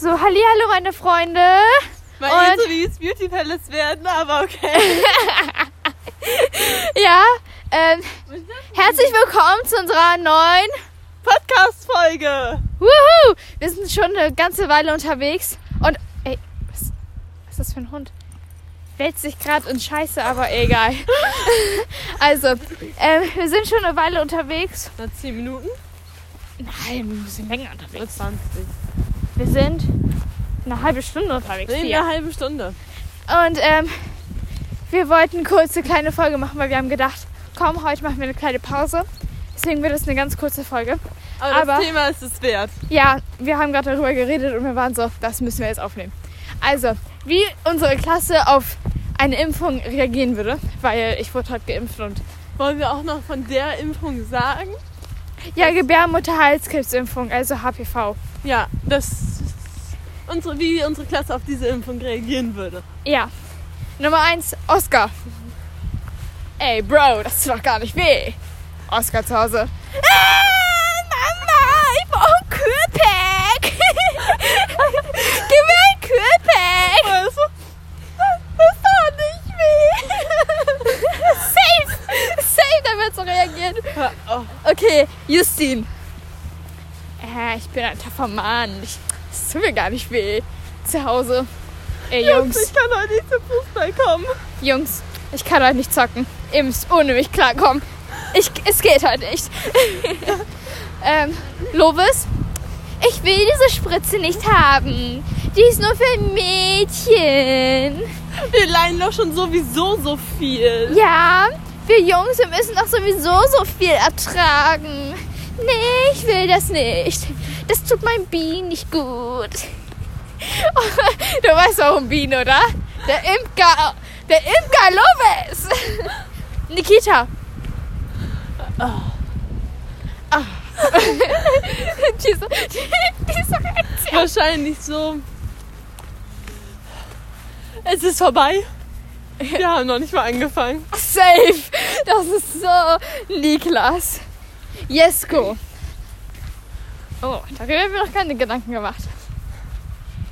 So, hallo meine Freunde. Weil Und- so wie es Beauty Palace werden, aber okay. Ja, ähm, herzlich willkommen zu unserer neuen Podcast-Folge. Wuhu! Wir sind schon eine ganze Weile unterwegs und ey, was, was ist das für ein Hund? Wälzt sich gerade in Scheiße, aber egal. also, ähm, wir sind schon eine Weile unterwegs. Na, 10 Minuten? Nein, wir sind länger unterwegs. 20. Wir sind eine halbe Stunde unterwegs. Nee, hier. eine halbe Stunde. Und ähm, wir wollten kurz eine kleine Folge machen, weil wir haben gedacht, komm, heute machen wir eine kleine Pause. Deswegen wird es eine ganz kurze Folge. Aber, Aber- das Thema ist es wert. Ja, wir haben gerade darüber geredet und wir waren so, das müssen wir jetzt aufnehmen. Also, wie unsere Klasse auf eine Impfung reagieren würde, weil ich wurde heute geimpft und Wollen wir auch noch von der Impfung sagen? Ja, Gebärmutterhalskrebsimpfung, also HPV. Ja, das unsere, wie unsere Klasse auf diese Impfung reagieren würde. Ja. Nummer eins, Oscar. Ey, Bro, das tut doch gar nicht weh. Oscar zu Hause. Äh, Mama, ich brauche ein Kühlpack. Gib mir ein Kühlpack. Also, Das tut nicht weh. Safe. Safe, da wird so oh, Okay, Justin. Äh, ich bin ein taffer Mann. Ich, das tut mir gar nicht weh. Zu Hause. Ey, Jungs. ich kann heute nicht zum Fußball kommen. Jungs, ich kann heute nicht zocken. Ihr müsst ohne mich klarkommen. Ich, es geht heute nicht. ähm, Lovis, ich will diese Spritze nicht haben. Die ist nur für Mädchen. Wir leiden doch schon sowieso so viel. Ja, wir Jungs, wir müssen doch sowieso so viel ertragen. Nee, ich will das nicht. Das tut mein Bienen nicht gut. Du weißt warum Bienen, oder? Der Imker, der Imker Lovis. Nikita. Ah. diese, diese Reaktion. Wahrscheinlich so. Es ist vorbei. Wir haben noch nicht mal angefangen. Safe. Das ist so Niklas. Jesko. Oh, da habe ich mir noch keine Gedanken gemacht.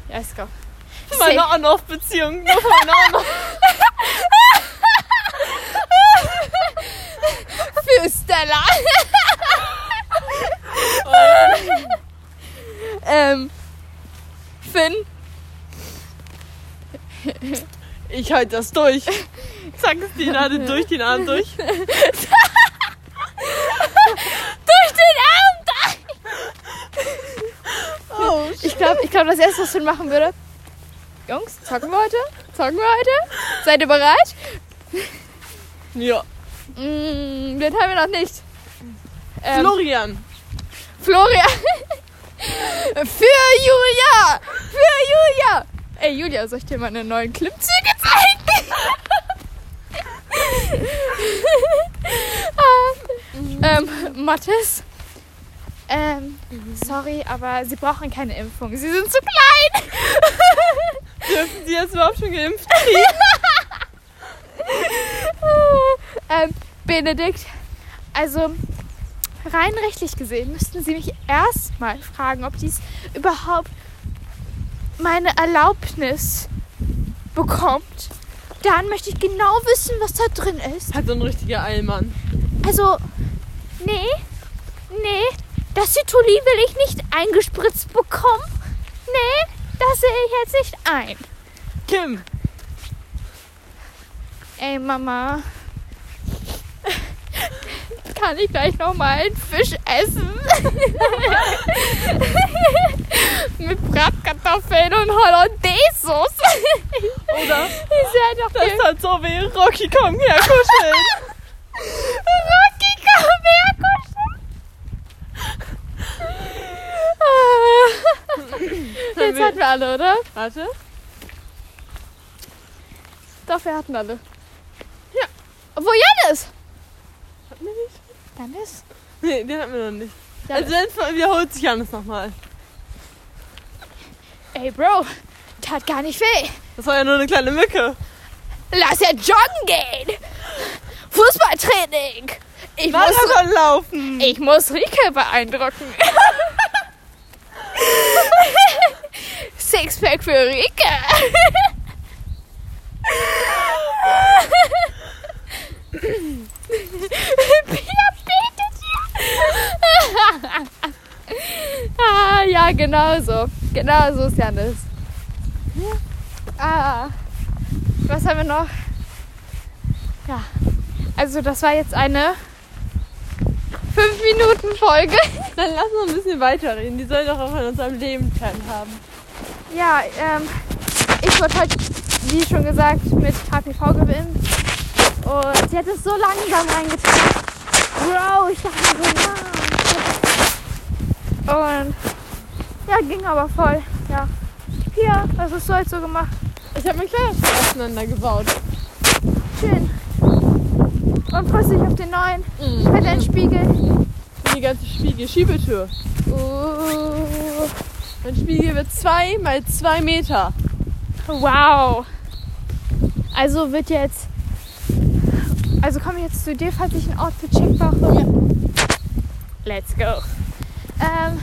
Jesko. Meine. On-Off-Beziehung. Nur On-Off. Für Stella. ähm. Finn. Ich halte das durch. Zack, die Nadel durch, die Nadel durch. Durch den Arm. Oh, Ich glaube, ich glaub, das erste, was Finn machen würde. Jungs, zocken wir heute? Zocken wir heute? Seid ihr bereit? ja. Mm, den haben wir noch nicht. Ähm, Florian. Florian. Für Julia. Für Julia. Ey, Julia, soll ich dir meine neuen Klimmzüge zeigen? ah, ähm, Mathis. Ähm, sorry, aber sie brauchen keine Impfung. Sie sind zu klein. Dürfen Sie jetzt überhaupt schon geimpft? ähm, Benedikt, also rein rechtlich gesehen müssten Sie mich erstmal fragen, ob dies überhaupt meine Erlaubnis bekommt. Dann möchte ich genau wissen, was da drin ist. Hat so ein richtiger Eilmann. Also, nee, nee, das Cituli will ich nicht eingespritzt bekommen. Nee, das sehe ich jetzt nicht ein. Kim. Ey, Mama. Kann ich gleich noch mal einen Fisch essen? Mit Bratkartoffeln und Hollandaise-Sauce. Oder? Ist ja doch Das hat so weh. Rocky, komm her, kuscheln. Rocky, komm her, kuscheln. Jetzt hatten wir alle, oder? Warte. Doch, wir hatten alle. Ja. Wo Janis? Hatten wir nicht? Janis? Nee, den hatten wir noch nicht. Janis. Also dann wiederholt sich alles nochmal. Ey, Bro, tat gar nicht weh. Das war ja nur eine kleine Mücke. Lass ja joggen gehen. Fußballtraining. Ich muss, Marathon laufen. ich muss Rike beeindrucken. Sixpack für Rike. Pia betet hier. ah, ja, genau so. Genau so ist Janis. Ah, was haben wir noch? Ja, also das war jetzt eine 5-Minuten-Folge. Dann lass uns ein bisschen weiterreden. Die sollen doch auch an unserem Leben teilhaben. Ja, ähm, ich wurde heute, wie schon gesagt, mit HPV gewinnt. Und sie hat es so langsam reingetan. Bro, ich dachte mir so, nein. Und ja, ging aber voll. Ja. Hier, was hast du heute so gemacht? Ich habe mein Kleiderschrank auseinandergebaut. Schön. Und freust dich auf den neuen Mhm. mit deinem Spiegel. Die ganze Spiegel, Schiebetür. Uh, Mein Spiegel wird zwei mal zwei Meter. wow. Also wird jetzt. Also komme ich jetzt zu dir, falls ich ein Outfit-Check brauche. Let's go. Ähm,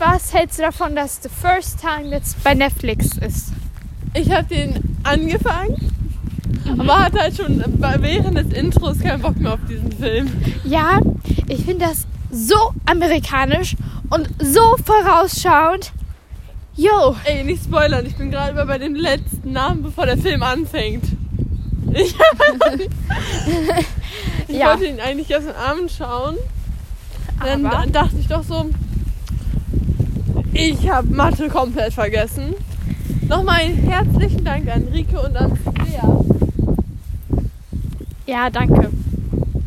was hältst du davon, dass The First Time jetzt bei Netflix ist? Ich habe den angefangen, aber hatte halt schon während des Intros keinen Bock mehr auf diesen Film. Ja, ich finde das so amerikanisch und so vorausschauend. Yo, Ey, nicht spoilern, ich bin gerade bei dem letzten Namen, bevor der Film anfängt. Ich, ich Ja. wollte ihn eigentlich erst am Abend schauen. Dann, Aber? dachte ich doch so, ich habe Mathe komplett vergessen. Nochmal einen herzlichen Dank an Rike und an Lea. ja, danke.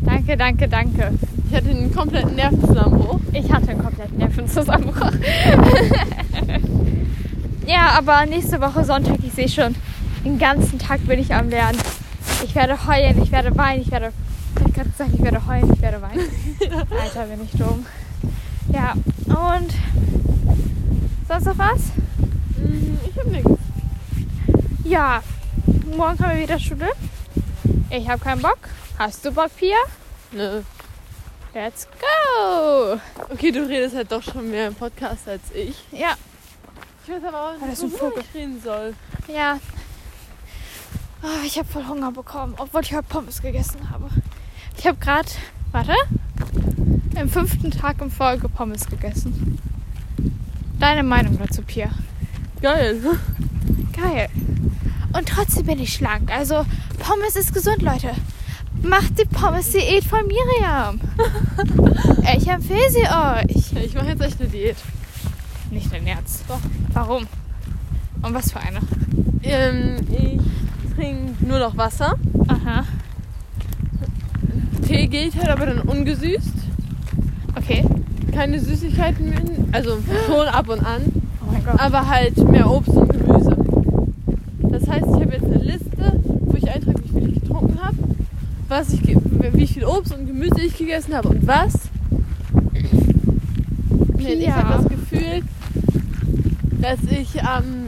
Danke, danke, danke. Ich hatte einen kompletten Nervenzusammenbruch. Ich hatte einen kompletten Nervenzusammenbruch. ja, aber nächste Woche Sonntag, ich sehe schon, den ganzen Tag bin ich am Lernen. Ich werde heulen, ich werde weinen, ich werde. Ich habe gerade gesagt, ich werde heulen, ich werde weinen. Alter, bin ich dumm. Ja, und. Sonst noch was? Hm, Ich habe nichts. Ja, morgen haben wir wieder Schule. Ich habe keinen Bock. Hast du Bock, Pia? Nö. Let's go! Okay, du redest halt doch schon mehr im Podcast als ich. Ja, Ich weiß aber auch nicht, Vogel. ich reden soll. Ja. Oh, ich habe voll Hunger bekommen, obwohl ich heute Pommes gegessen habe. Ich habe gerade, warte, im fünften Tag in Folge Pommes gegessen. Deine Meinung dazu, Pia? Geil. Geil. Und trotzdem bin ich schlank. Also Pommes ist gesund, Leute. Macht die Pommes-Diät von Miriam. ich empfehle sie euch. Ich mache jetzt echt eine Diät. Nicht dein Ernst. Doch. Warum? Und was für eine? Ähm, ich trinke nur noch Wasser. Aha. Tee geht halt aber dann ungesüßt. Okay. Keine Süßigkeiten mehr. Also schon ab und an. Oh mein Gott. Aber halt mehr Obst und Gemüse. Das heißt, ich habe jetzt eine Liste, wo ich eintrage, wie viel ich getrunken habe, was ich, wie viel Obst und Gemüse ich gegessen habe und was. Denn ich habe das Gefühl, dass ich am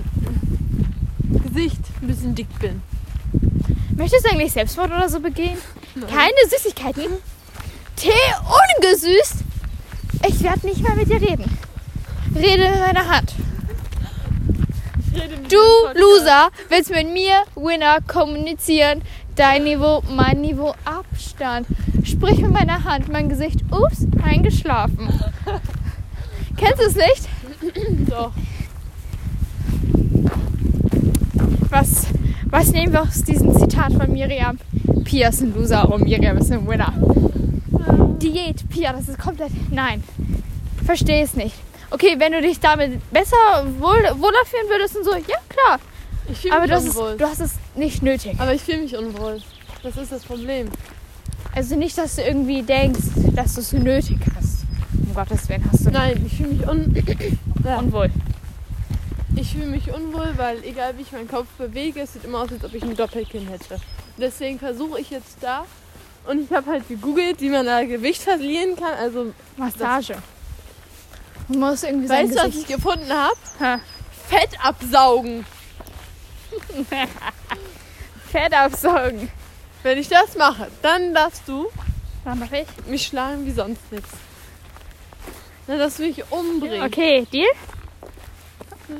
Gesicht ein bisschen dick bin. Möchtest du eigentlich Selbstmord oder so begehen? Nein. Keine Süßigkeiten? Tee ungesüßt? Ich werde nicht mehr mit dir reden. Rede in meiner Hand. Mit Du. Loser, willst mit mir, Winner, kommunizieren. Dein Niveau, mein Niveau, Abstand. Sprich mit meiner Hand, mein Gesicht. Ups, eingeschlafen. Kennst du es nicht? Doch. Was, was nehmen wir aus diesem Zitat von Miriam? Pia ist ein Loser und Miriam ist ein Winner. Diät, Pia, das ist komplett. Nein. Verstehe es nicht. Okay, wenn du dich damit besser wohl, wohler fühlen würdest und so, ja klar. Ich fühle Aber mich das ist, unwohl. du hast es nicht nötig. Aber ich fühle mich unwohl. Das ist das Problem. Also nicht, dass du irgendwie denkst, dass du es nötig hast. Um Gottes Willen hast du Nein, ich fühle mich un ja. unwohl. Ich fühle mich unwohl, weil egal wie ich meinen Kopf bewege, es sieht immer aus, als ob ich ein Doppelkinn hätte. Deswegen versuche ich jetzt da und ich habe halt gegoogelt, wie man da Gewicht verlieren kann. Also Massage. Du musst irgendwie sein weißt du, was ich gefunden habe? Ha. Fett absaugen. Fett absaugen. Wenn ich das mache, dann darfst du Was mach ich? mich schlagen wie sonst nichts. Dann darfst du mich umbringen. Okay, Deal?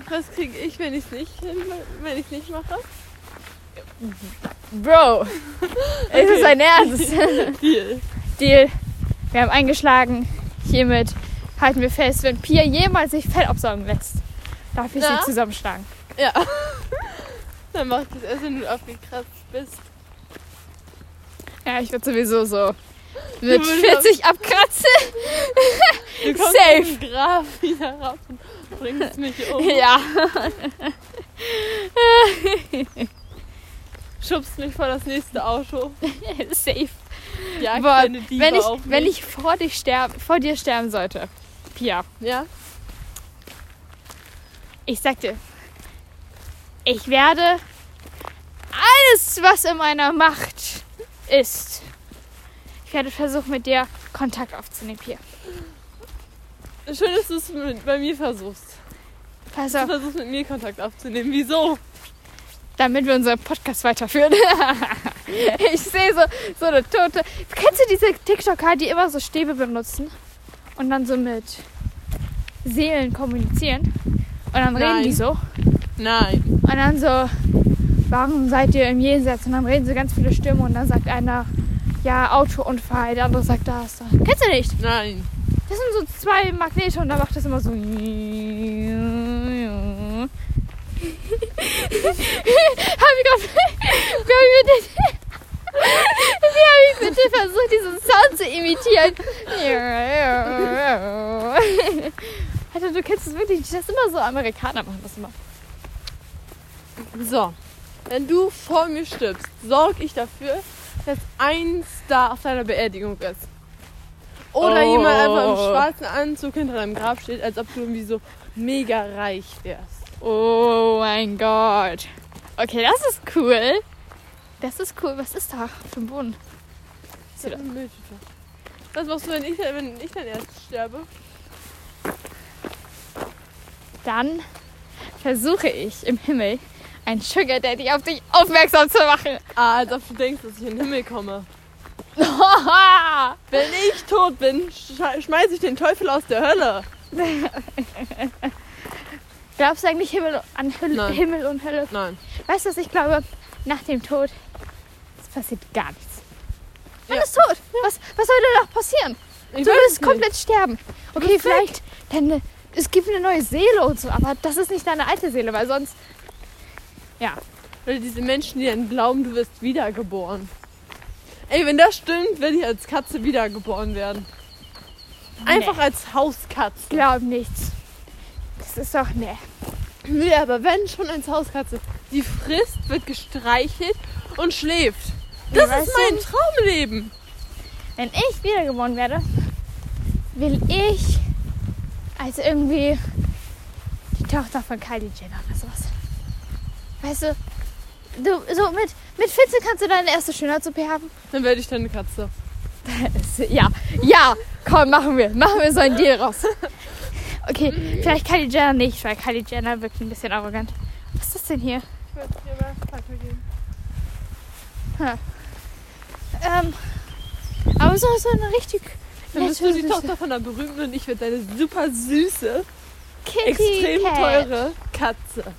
Was kriege ich, wenn ich es nicht, wenn ich nicht mache? Bro, ist es Okay. ein Ernst? Deal. Deal. Wir haben eingeschlagen. Hiermit halten wir fest, wenn Pia jemals sich Fell absaugen lässt, darf ich Na? sie zusammenschlagen. Ja. Dann mach ich das wenn du aufgekratzt bist. Ja, ich würde sowieso so mit würdest 40 abkratzen. Safe. Grab wieder raus bringst mich um. Ja. Schubst mich vor das nächste Auto. Safe. Diebe wenn ich, wenn ich vor, dich sterben, vor dir sterben sollte, Pia, Ja? ich sag dir, ich werde alles, was in meiner Macht ist, ich werde versuchen, mit dir Kontakt aufzunehmen, Pia. Schön, dass du es bei mir versuchst. Pass Du auf, versuchst mit mir Kontakt aufzunehmen. Wieso? damit wir unseren Podcast weiterführen. ich sehe so, so eine tote. Kennst du diese TikToker, die immer so Stäbe benutzen und dann so mit Seelen kommunizieren? Und dann reden Nein. die so. Nein. Und dann so, warum seid ihr im Jenseits? Und dann reden so ganz viele Stimmen und dann sagt einer, ja, Autounfall, der andere sagt das. Kennst du nicht? Nein. Das sind so zwei Magnete und da macht das immer so. Hab ich. Wie hab ich bitte, wie hab ich bitte versucht, diesen Sound zu imitieren? Alter, du kennst es wirklich. Das ist immer so, Amerikaner machen das immer. So. Wenn du vor mir stirbst, sorge ich dafür, dass ein Star auf deiner Beerdigung ist. Oder Oh. jemand einfach im schwarzen Anzug hinter deinem Grab steht, als ob du irgendwie so mega reich wärst. Oh mein Gott. Okay, das ist cool. Das ist cool. Was ist da für ein Boden? Das ist eine Mülltüte. Was machst du, wenn ich, wenn ich dann erst sterbe? Dann versuche ich im Himmel einen Sugar Daddy auf dich aufmerksam zu machen. Ah, als ob du denkst, dass ich in den Himmel komme. Wenn ich tot bin, sch- schmeiße ich den Teufel aus der Hölle. Glaubst du eigentlich Himmel an Hüll Nein. Himmel und Hölle? Nein. Weißt du, was ich glaube? Nach dem Tod, es passiert gar nichts. Man Ja. ist tot. Was, was soll da noch passieren? Ich Du wirst nicht. komplett sterben. Okay, vielleicht deine, es gibt eine neue Seele und so, aber das ist nicht deine alte Seele, weil sonst. Ja. Oder diese Menschen, die dann glauben, du wirst wiedergeboren. Ey, wenn das stimmt, werde ich als Katze wiedergeboren werden. Einfach als Hauskatze. Glaub nichts. Das ist doch. Nee. Nee, aber wenn schon als Hauskatze. Die frisst, wird gestreichelt und schläft. Das weißt ist du? mein Traumleben. Wenn ich wiedergeboren werde, will ich als irgendwie die Tochter von Kylie Jenner oder sowas. Weißt du, du so mit, mit 14 kannst du deine erste Schönheits-OP haben. Dann werde ich deine Katze. Ja, ja, komm, machen wir. Machen wir so ein Deal raus. Okay, vielleicht Kylie Jenner nicht, weil Kylie Jenner wirkt ein bisschen arrogant. Was ist das denn hier? Ich werde dir mal weitergeben. Ähm, aber so, so eine richtig Dann bist du die Tochter von einer berühmten und ich werde deine super süße, Kitty extrem Cat. teure Katze.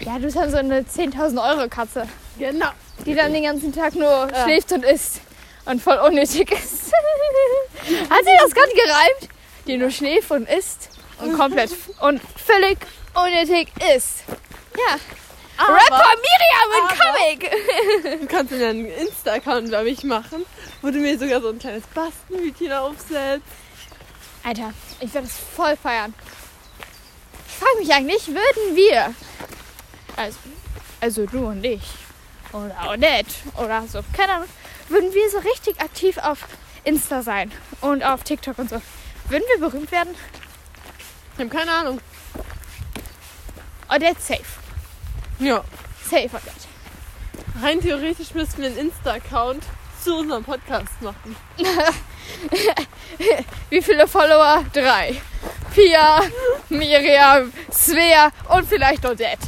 Ja, du bist dann so eine 10.000 Euro Katze, Genau. die dann den ganzen Tag nur Ja. schläft und isst und voll unnötig ist. Hat sie das gerade gereimt? Die nur schläft und isst und komplett und völlig unnötig ist. Ja. Aber Rapper Miriam in Comic. du kannst dann einen Insta-Account über mich machen, wo du mir sogar so ein kleines Bastenhütchen aufsetzt. Alter, ich werde es voll feiern. Ich frage mich eigentlich, würden wir, also, also du und ich, oder Odette, oder so, keine Ahnung, würden wir so richtig aktiv auf Insta sein und auf TikTok und so, würden wir berühmt werden? Ich habe keine Ahnung. Odette safe. Ja. Safe Odette. Rein theoretisch müssten wir einen Insta-Account zu unserem Podcast machen. Wie viele Follower? Drei. Pia, Miriam, Svea und vielleicht Odette.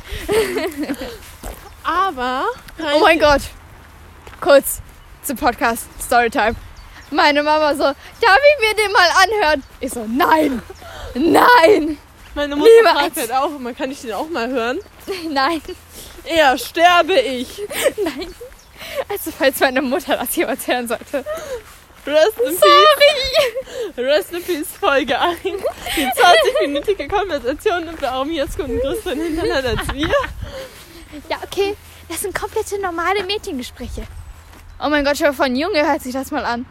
Aber Oh mein Gott. Kurz zum Podcast Storytime. Meine Mama so, darf ich mir den mal anhören? Ich so, nein, nein. Meine Mutter Niemals. fragt halt auch immer, kann ich den auch mal hören? Nein, Eher sterbe ich. nein. Also falls meine Mutter das jemals hören sollte. Rest in Sorry. Peace. Rest in Peace Folge 1. Die 20-minütige Konversation und warum einen größeren Hintern hat als wir. Ja, okay. Das sind komplette normale Mädchengespräche. Oh mein Gott, schon von Junge hört sich das mal an.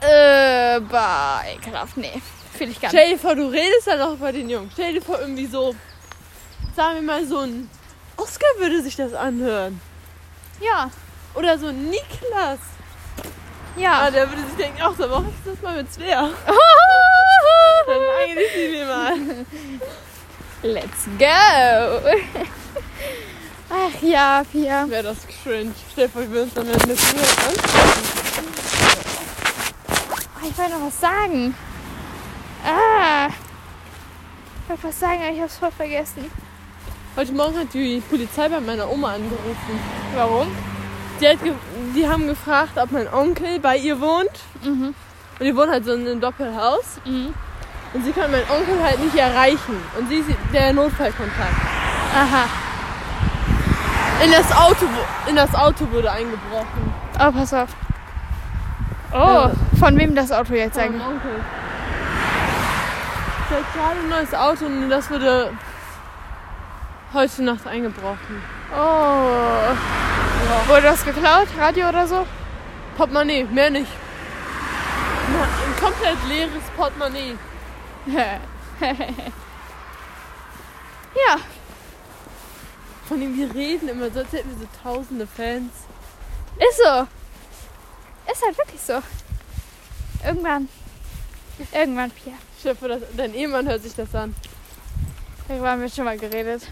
Äh, bah, ekelhaft. Nee, fühle ich gar nicht. Stell dir vor, du redest dann auch bei den Jungen. Stell dir vor, irgendwie so, sagen wir mal, so ein Oscar würde sich das anhören. Ja, Oder so ein Niklas. Ja. Ah, der würde sich denken, ach, so mach ich das mal mit Svea. Dann eigentlich sie mir mal. Let's go. Ach ja, Pia. Wäre das cringe. Stell dir vor, wir würden uns dann mit Svea an. Oh, ich wollte noch was sagen. Ah. Ich wollte was sagen, aber ich hab's voll vergessen. Heute Morgen hat die Polizei bei meiner Oma angerufen. Warum? Die, hat ge die haben gefragt, ob mein Onkel bei ihr wohnt. Mhm. Und die wohnt halt so in einem Doppelhaus. Mhm. Und sie kann meinen Onkel halt nicht erreichen. Und sie ist der Notfallkontakt. Aha. In das Auto, in das Auto wurde eingebrochen. Oh, pass auf. Oh, Ja. von wem das Auto jetzt Von eigentlich? meinem Onkel. Der hat gerade ein neues Auto und das wurde heute Nacht eingebrochen. Oh. Wurde das geklaut? Radio oder so? Portemonnaie, mehr nicht. Na, Ein komplett leeres Portemonnaie. ja. Von dem wir reden immer so, als hätten wir so tausende Fans. Ist so. Ist halt wirklich so. Irgendwann. Irgendwann, Pia. Chef, das, dein Ehemann hört sich das an. Darüber haben wir schon mal geredet.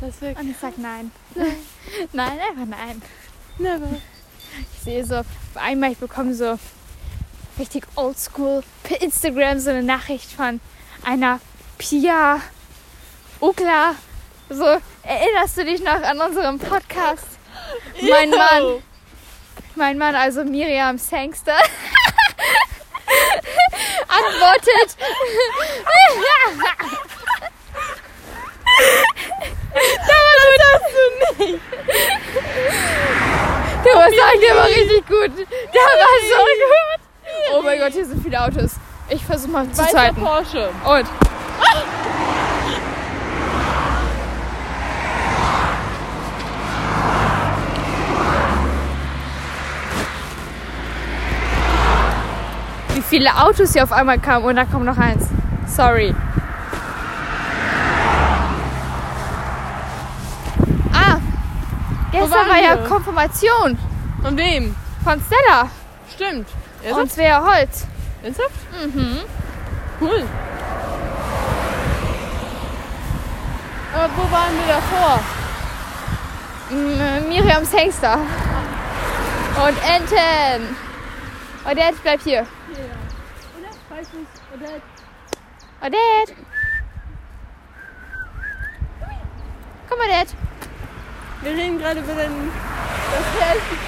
Das wäre Und ich sag nein. nein, einfach nein. never. Ich sehe so, einmal ich bekomme so richtig oldschool per Instagram so eine Nachricht von einer Pia Ukla. So, erinnerst du dich noch an unseren Podcast? Mein Ew. Mann. Mein Mann, also Miriam Sangster, antwortet. Das hast du nicht. Der war sagen, der war richtig gut. Der war so gut. Oh mein Gott, hier sind viele Autos. Ich versuche mal zu zeiten. Porsche. Und. Wie viele Autos hier auf einmal kamen und da kommt noch eins. Sorry. Ah, gestern war ja? Konfirmation Von wem? von Stella Stimmt. und Ernsthaft? Svea Holz. Ernsthaft? Mhm. Cool. Aber wo waren wir davor? M- Miriams Hengster. Und Enten. Odette, bleib hier. Oder? Weiß nicht. Oder? Odette. Komm, Odette. Wir reden gerade über den, das Härchen.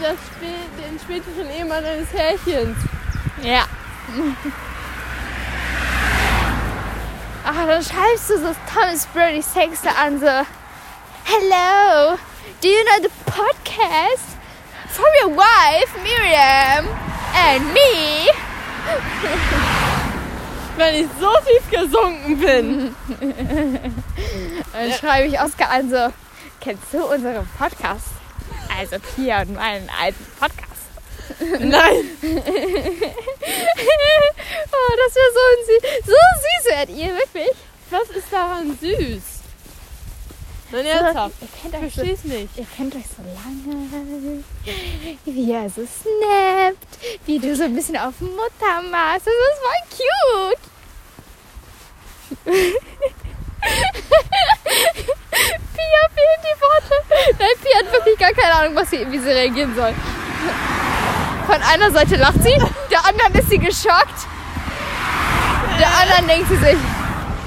Das spä den späteren Ehemann eines Härchens. Ja. Ach, dann schreibst du so Thomas Brody Sexter an, so Hello, do you know the podcast from your wife Miriam and me? Wenn ich so tief gesunken bin. Dann schreibe ich Oskar an, so Kennst du unseren Podcast? Also Pia und meinen alten Podcast. Nein. oh, das wäre so, süß, so süß werdet ihr, wirklich. Was ist daran süß? Nein, ernsthaft. Ihr kennt Ich euch so nicht. Ihr kennt euch so lange, wie er so snappt, wie du so ein bisschen auf Mutter machst. Das ist voll cute. Pia fehlen die Worte. Nein, Pia hat wirklich gar keine Ahnung, was sie, wie sie reagieren soll. Von einer Seite lacht sie, der anderen ist sie geschockt. Der anderen denkt sie sich,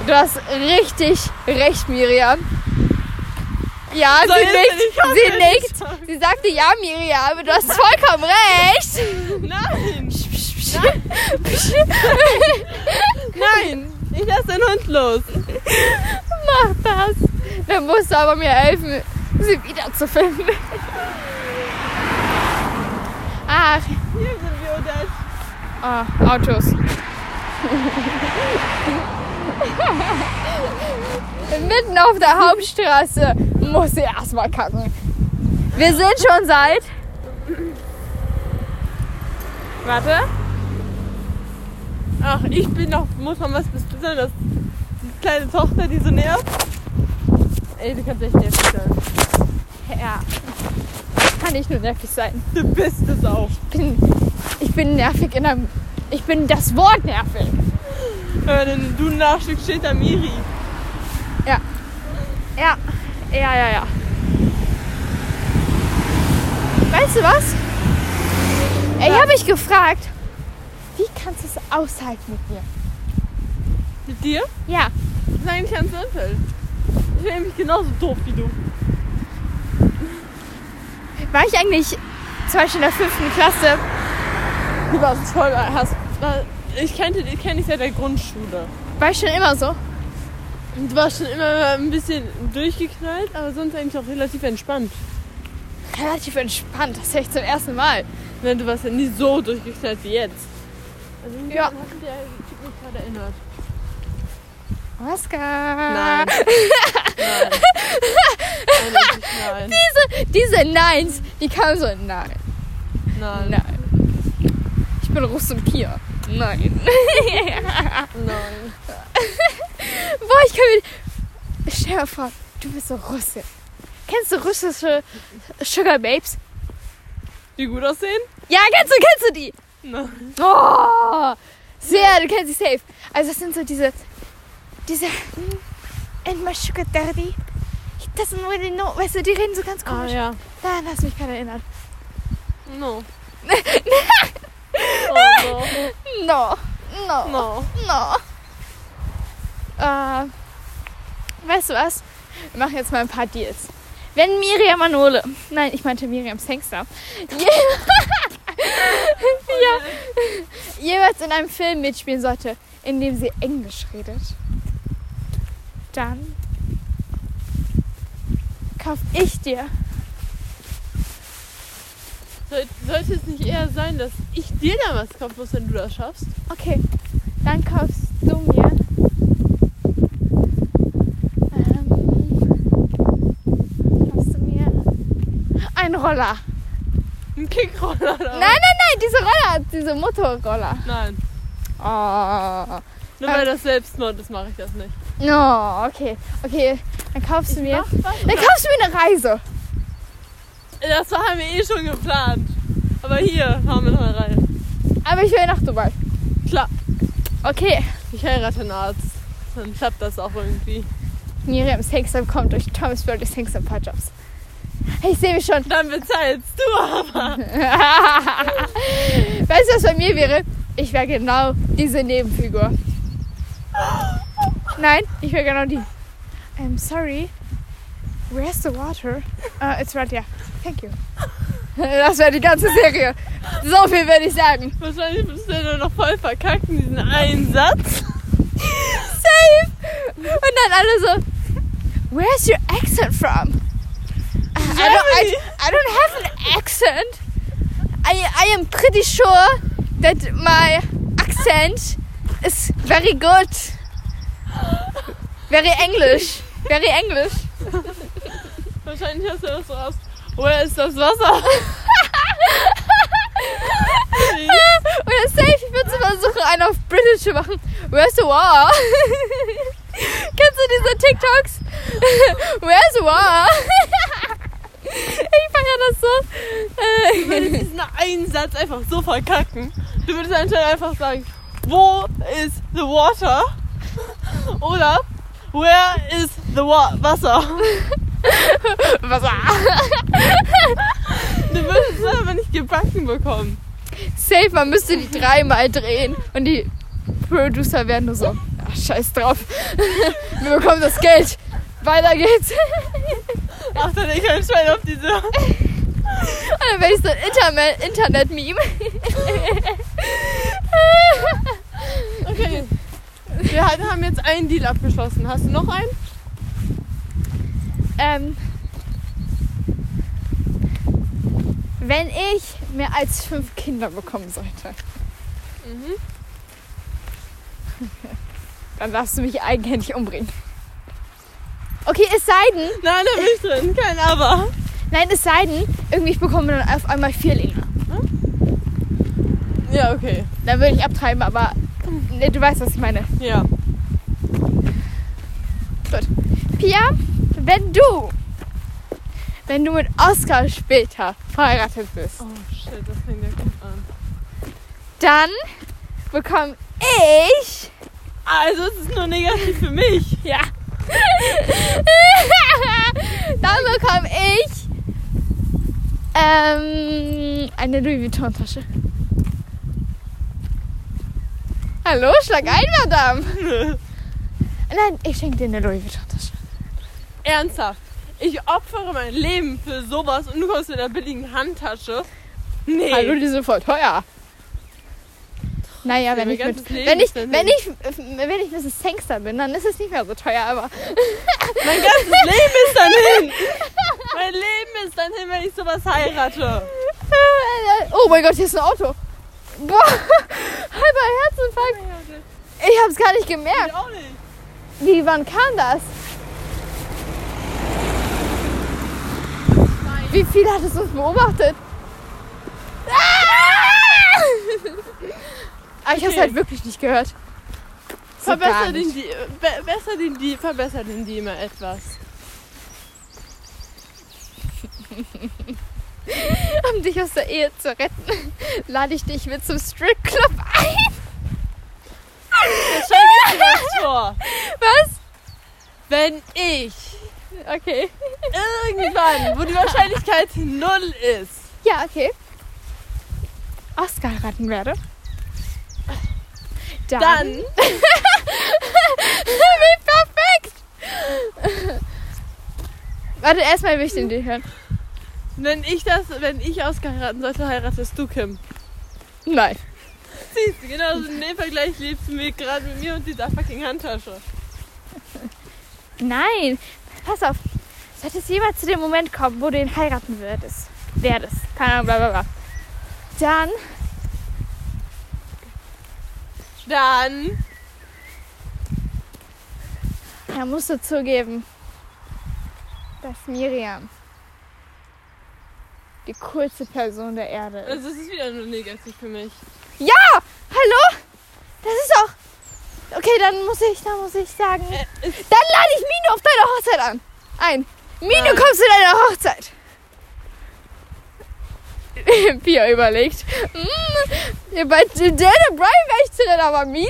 du hast richtig recht, Miriam. Ja, Soll sie nickt, nicht sie nickt. Sie sagte, ja, Miriam, du hast vollkommen recht. Nein. Nein, ich lasse den Hund los. Mach das. Dann musst du aber mir helfen, sie wiederzufinden. Ach, Hier sind wir, Odette. oh, Autos. Mitten auf der Hauptstraße muss sie erstmal kacken. Wir sind schon seit. Warte. Ach, ich bin noch, muss man was bist du denn? Das, die kleine Tochter, die so nervt. Ey, du kannst echt nervig sein. Ja. Kann ich nur nervig sein. Du bist es auch. Ich bin, ich bin nervig in einem. Ich bin das Wort nervig. Wenn du Nachstück steht da Miri. Ja. Ja. Ja, ja, ja. Weißt du was? Ich habe mich gefragt, wie kannst du es aushalten mit mir? Mit dir? Ja. Das ist eigentlich ganz simpel. Ich bin nämlich genauso doof wie du. War ich eigentlich zum Beispiel in der fünften Klasse? Du warst voll, hast, ich dich, kenne dich seit der Grundschule. War ich schon immer so? Warst schon immer ein bisschen durchgeknallt, aber sonst eigentlich auch relativ entspannt. Relativ entspannt. Das höre ich zum ersten Mal. Nein, du warst ja nie so durchgeknallt wie jetzt. Also Ja. hat mich der Typ mich gerade erinnert. Oscar. Nein. nein. Nein. Diese, diese Neins, die kamen so. Nein. Nein. Nein. Ich bin Russ und Pia. Nein. Nein. Boah, ich kann mir. Stell dir vor, du bist so Russe. Kennst du russische Sugar Babes? Die gut aussehen? Ja, kennst du, kennst du die? Nein. Oh, sehr, du kennst sie safe. Also, das sind so diese. Diese. hm, And my sugar daddy. He doesn't really know. Weißt du, die reden so ganz Ah komisch. ja. Daran hast du mich gerade erinnert. No. oh No. No. no. No. No. Äh, weißt du was? Wir machen jetzt mal ein paar Deals. Wenn Miriam Manole, nein, ich meinte Miriam Sangster, je, ja, jeweils in einem Film mitspielen sollte, in dem sie Englisch redet, dann kauf ich dir. Soll, sollte es nicht eher sein, dass ich dir da was kaufen muss, wenn du das schaffst? Okay, dann kaufst du mir. Ähm, kaufst du mir einen Roller. Ein Kickroller oder Nein, nein, nein, diese Roller, diese Motorroller. Nein. Oh. Nur weil das Selbstmord ist, mache ich das nicht. No, okay, okay, dann kaufst du mir. Mach was, Dann kaufst du mir eine Reise. Das haben wir eh schon geplant. Aber hier haben wir noch eine Reihe. Aber ich will nach Dubai. Klar, Okay. ich heirate einen Arzt. Dann klappt das auch irgendwie. Miriam Sangster kommt durch Thomas ein paar Jobs. Ich sehe mich schon. Dann bezahlst du aber. weißt du, was bei mir wäre? Ich wäre genau diese Nebenfigur. Nein, ich wäre genau die. I'm sorry. Where's the water? Uh, it's right here. Thank you. Das wäre die ganze Serie. So viel würde ich sagen. Wahrscheinlich bist du nur noch voll verkackt in diesen einen Satz. Safe. Und dann alle so, Where's your accent from? I, don't, I, I don't have an accent. I, I am pretty sure that my accent is very good. Very English. Very English. Wahrscheinlich hast du das raus. Woher ist das Wasser? Oder safe, ich würde versuchen, einen auf British zu machen. Where's the war? Kennst du diese TikToks? Where's the war? Das so. Du würdest diesen einen Satz einfach so verkacken. Du würdest anscheinend einfach sagen, wo ist the water? Oder where is the wa Wasser? Was? Du würdest es aber nicht gebacken bekommen. Safe, man müsste die dreimal drehen und die Producer werden nur so, ach, scheiß drauf. Wir bekommen das Geld. Weiter geht's. Achte nicht ein Schwein auf diese. Und dann werde ich so ein Internet- Internet-Meme. Okay. Wir haben jetzt einen Deal abgeschlossen. Hast du noch einen? Ähm, wenn ich mehr als fünf Kinder bekommen sollte, Mhm. dann darfst du mich eigenhändig umbringen. Okay, es sei denn, Nein, da bin ich drin. Kein Aber. nein, es sei denn, irgendwie ich bekomme dann auf einmal Vierlinge. Ja, okay. Dann würde ich abtreiben, aber ne, du weißt, was ich meine. Ja. Gut. Pia, wenn du, wenn du mit Oscar später verheiratet bist, Oh shit, das fängt ja gut an. dann bekomme ich, Also es ist nur negativ für mich. ja, dann bekomme ich ähm, eine Louis Vuitton Tasche. Hallo, schlag ein, Madame. Nein, ich schenke dir eine Louis Vuitton Tasche. Ernsthaft. Ich opfere mein Leben für sowas und du kommst mit einer billigen Handtasche. Nee. Hallo, die sind voll teuer. Naja, wenn ich, mit, Leben wenn, ich, wenn, ich, wenn ich Mrs. Sangster bin, dann ist es nicht mehr so teuer, aber Mein ganzes Leben ist dann hin. Mein Leben ist dann hin, wenn ich sowas heirate. Oh mein Gott, hier ist ein Auto. Boah, halber Herzinfarkt. Ich hab's gar nicht Ich gemerkt. auch nicht. Wie, wann kam das? Wie viel hat es uns beobachtet? Ah! Aber ich hab's Okay. halt wirklich nicht gehört. So Verbessert den, die, be besser den, die, verbessert den die immer etwas. Um dich aus der Ehe zu retten, lade ich dich mit zum Stripclub ein. Jetzt stell dir was vor. Was? Wenn ich Okay. irgendwann, wo die Wahrscheinlichkeit null ist, Ja, okay. Oscar heiraten werde. Dann. dann Wie perfekt! Warte, erstmal will ich den Idee hören. wenn ich das, wenn ich ausgeheiraten sollte, heiratest du Kim. Nein. Siehst du, genau in dem Vergleich lebst du mir gerade mit mir und dieser fucking Handtasche. Nein. Pass auf. Sollte es jemals zu dem Moment kommen, wo du ihn heiraten würdest, werdest, keine Ahnung, bla bla bla, dann Dann ja, musst du zugeben, dass Miriam die coolste Person der Erde ist. also es ist wieder nur negativ für mich. Ja! Hallo? Das ist auch. Okay, dann muss ich, dann muss ich sagen. Äh, Dann lade ich Mino auf deine Hochzeit an. Ein. Mino, Nein. kommst zu deiner Hochzeit. Pia überlegt. Mm, bei Dana Brian wäre ich drin, aber Mino?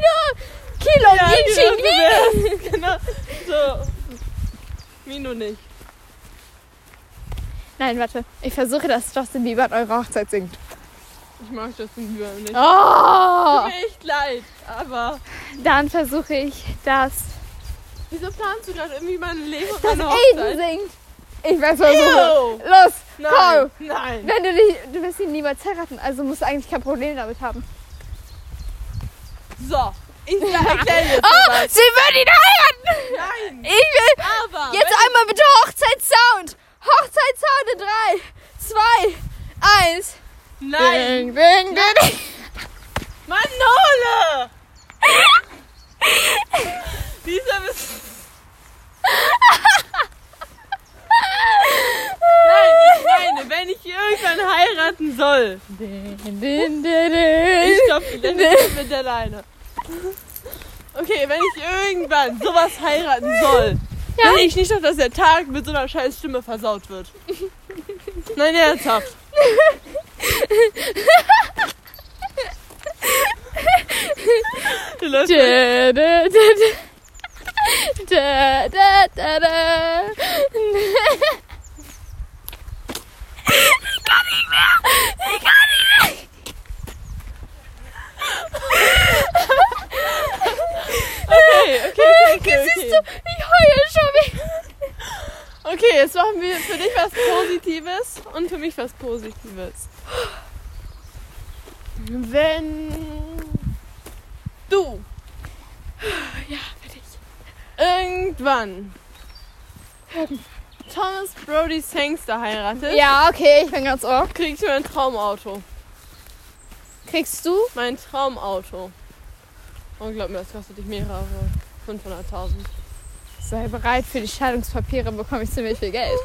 Kilo ja, Yin genau, genau. So. Mino nicht. Nein, warte. Ich versuche, dass Justin Bieber an eurer Hochzeit singt. Ich mag Justin Bieber nicht. Oh! Tut mir echt leid, aber Dann versuche ich, dass, wieso planst du gerade irgendwie mein Leben dass Aiden singt. Ich werde versuchen. Los, Nein, komm. nein. Wenn du dich, du wirst ihn niemals heiraten, also musst du eigentlich kein Problem damit haben. So, ich erkläre jetzt Oh, was. sie wird ihn heiraten! Nein, Ich will aber jetzt einmal bitte Hochzeitssound! Hochzeitssound in 3, 2, 1. Nein, Ding, ding, ding. Manole! Dieser Miss. Nein, ich meine, wenn ich irgendwann heiraten soll. Ich stopp, ich mit der Leine. Okay, wenn ich irgendwann sowas heiraten soll, Ja. will ich nicht noch, dass der Tag mit so einer scheiß Stimme versaut wird. Nein, ernsthaft. Du läufst Da, da, da, da. Da, da, da, da. Ich kann nicht mehr! Ich kann nicht mehr! Okay, okay, okay, okay, Siehst du, ich heule schon wieder. Okay, jetzt machen wir für dich was Positives und für mich was Positives. Wenn du Ja. irgendwann Thomas Brody Sangster heiratet, Ja, okay, ich bin ganz ohr. krieg ich mein Traumauto. Kriegst du? Mein Traumauto. Und glaub mir, das kostet dich mehrere 500.000. Sei bereit, für die Scheidungspapiere bekomme ich ziemlich viel Geld.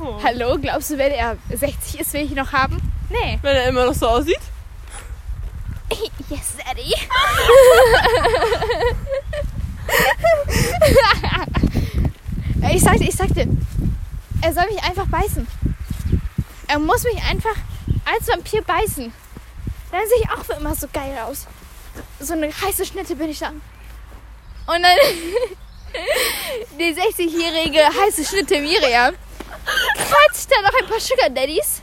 Oh. Hallo, glaubst du, wenn er 60 ist, will ich ihn noch haben? Nee. Wenn er immer noch so aussieht. Yes, Daddy. ich sagte, ich sagte, er soll mich einfach beißen. Er muss mich einfach als Vampir beißen. Dann sehe ich auch immer so geil aus. So eine heiße Schnitte bin ich dann. Und dann die 60-jährige heiße Schnitte Miriam kratzt dann noch ein paar Sugar Daddies.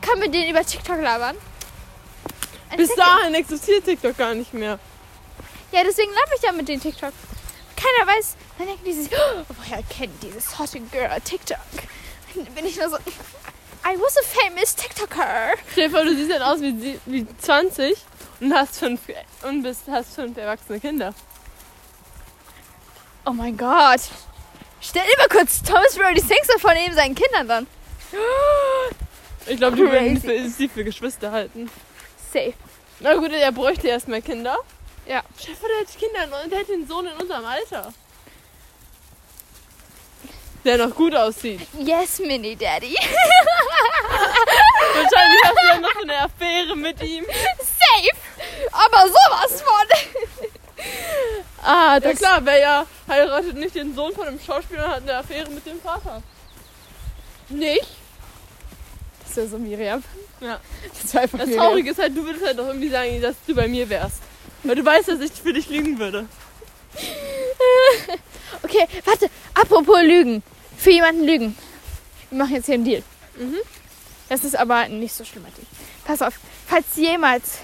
Kann mit denen über TikTok labern. Ein Bis Second. dahin existiert TikTok gar nicht mehr. Ja, deswegen laufe ich ja mit den TikTok. Keiner weiß, dann denken die sich, oh, woher kennt dieses hotte Girl TikTok? Dann bin ich nur so, I was a famous TikToker. Stell dir vor, du siehst dann aus wie, sie- wie 20 und hast fünf, und bist, hast fünf erwachsene Kinder. Oh mein Gott. Stell dir mal kurz Thomas Brody Sangster von eben seinen Kindern dann. Ich glaube, die würden Crazy. für, sie für Geschwister halten. Safe. Na gut, er bräuchte erstmal Kinder. Ja. Stell dir vor, der hätte Kinder und der hätte einen Sohn in unserem Alter. Der noch gut aussieht. Yes, Mini Daddy. Wahrscheinlich hast du dann noch eine Affäre mit ihm. Safe. Aber sowas von. Ah, ja Das- klar, wer ja heiratet nicht den Sohn von einem Schauspieler und hat eine Affäre mit dem Vater. Nicht? Das ist ja so Miriam. Ja. Das war einfach Das Miriam. Traurige ist halt, du würdest halt doch irgendwie sagen, dass du bei mir wärst. Weil du weißt, dass ich für dich lügen würde. Okay, warte. Apropos Lügen. Für jemanden lügen. Wir machen jetzt hier einen Deal. Mhm. Das ist aber nicht so schlimmer Deal. Pass auf, falls jemals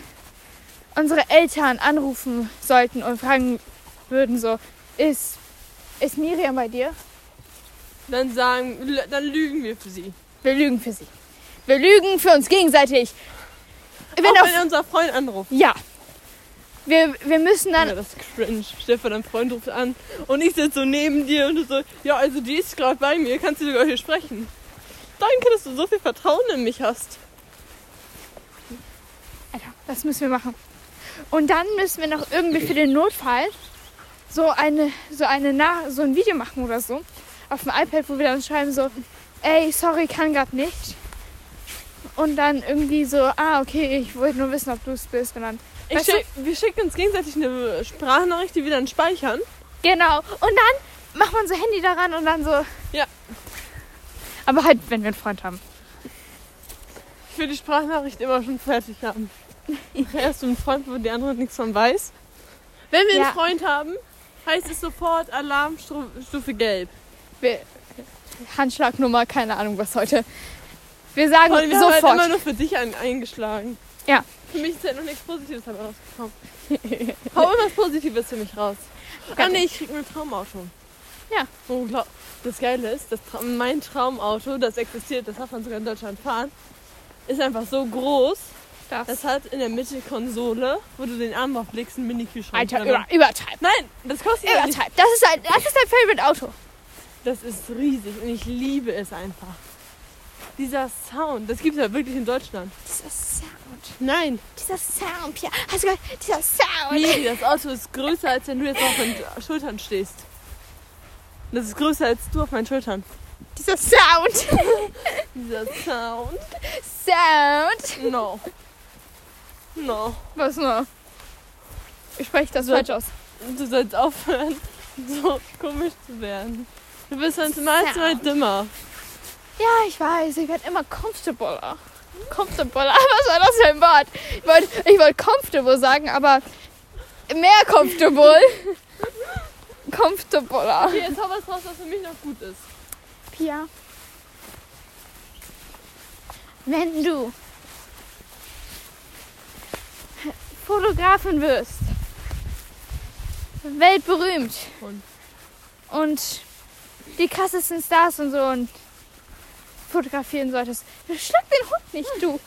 unsere Eltern anrufen sollten und fragen würden so, ist, ist Miriam bei dir? Dann sagen, dann lügen wir für sie. Wir lügen für sie. Wir lügen für uns gegenseitig. Wenn Auch wenn unser Freund anruft. ja. Wir, wir müssen dann Ja, das ist cringe. Stefan, dein Freund ruft an und ich sitze so neben dir und du so, ja, also die ist gerade bei mir, kannst du sogar hier sprechen. Danke, dass du so viel Vertrauen in mich hast. Alter, das müssen wir machen. Und dann müssen wir noch irgendwie für den Notfall so eine, so eine Na so ein Video machen oder so. Auf dem iPad, wo wir dann schreiben so, ey, sorry, kann grad nicht. Und dann irgendwie so, ah, okay, ich wollte nur wissen, ob du es bist. Und dann, Weißt du- schick, wir schicken uns gegenseitig eine Sprachnachricht, die wir dann speichern. genau. Und dann macht man so Handy daran und dann so. Ja. Aber halt, wenn wir einen Freund haben. Ich will die Sprachnachricht immer schon fertig haben. Erst du einen Freund, wo die andere nichts von weiß. Wenn wir Ja. einen Freund haben, heißt es sofort Alarmstufe gelb. Wir, Handschlagnummer, keine Ahnung was heute. Wir sagen Und wir haben halt sofort. immer nur für dich ein, eingeschlagen. Ja. Für mich ist halt noch nichts Positives dabei rausgekommen. Hau immer was Positives für mich raus. Ah nee, ich krieg mir ein Traumauto. Ja. Oh, glaub, das Geile ist, das Tra mein Traumauto, das existiert, das darf man sogar in Deutschland fahren, ist einfach so groß. das. Das hat in der Mitte Konsole, wo du den Arm auflegst, einen Mini-Kühlschrank. Alter, über, übertreib. Nein, das kostet ja nicht. Übertreib. Das ist, ein, das ist dein Favorite Auto. Das ist riesig und ich liebe es einfach. Dieser Sound, das gibt es ja wirklich in Deutschland. Dieser Sound. Nein, Dieser Sound, Pia. Hast du gehört? Dieser Sound. Miri, das Auto ist größer, als wenn du jetzt auf meinen Schultern stehst. Das ist größer als du auf meinen Schultern. Dieser Sound. Dieser Sound. Sound. No. No. Was nur? Ich spreche das So. falsch aus. Du sollst aufhören, so komisch zu werden. Du bist zum Mal zwei Sound. dümmer. Ja, ich weiß. Ich werde immer comfortabler. Comfortabler. Was war das für ein Wort? Ich wollte ich wollt comfortable sagen, aber mehr comfortable. Comfortabler. Okay, jetzt hau was raus, was für mich noch gut ist. Pia. Wenn du Fotografin wirst, weltberühmt Und? und die krassesten Stars und so und fotografieren solltest, schlag den Hund nicht, du.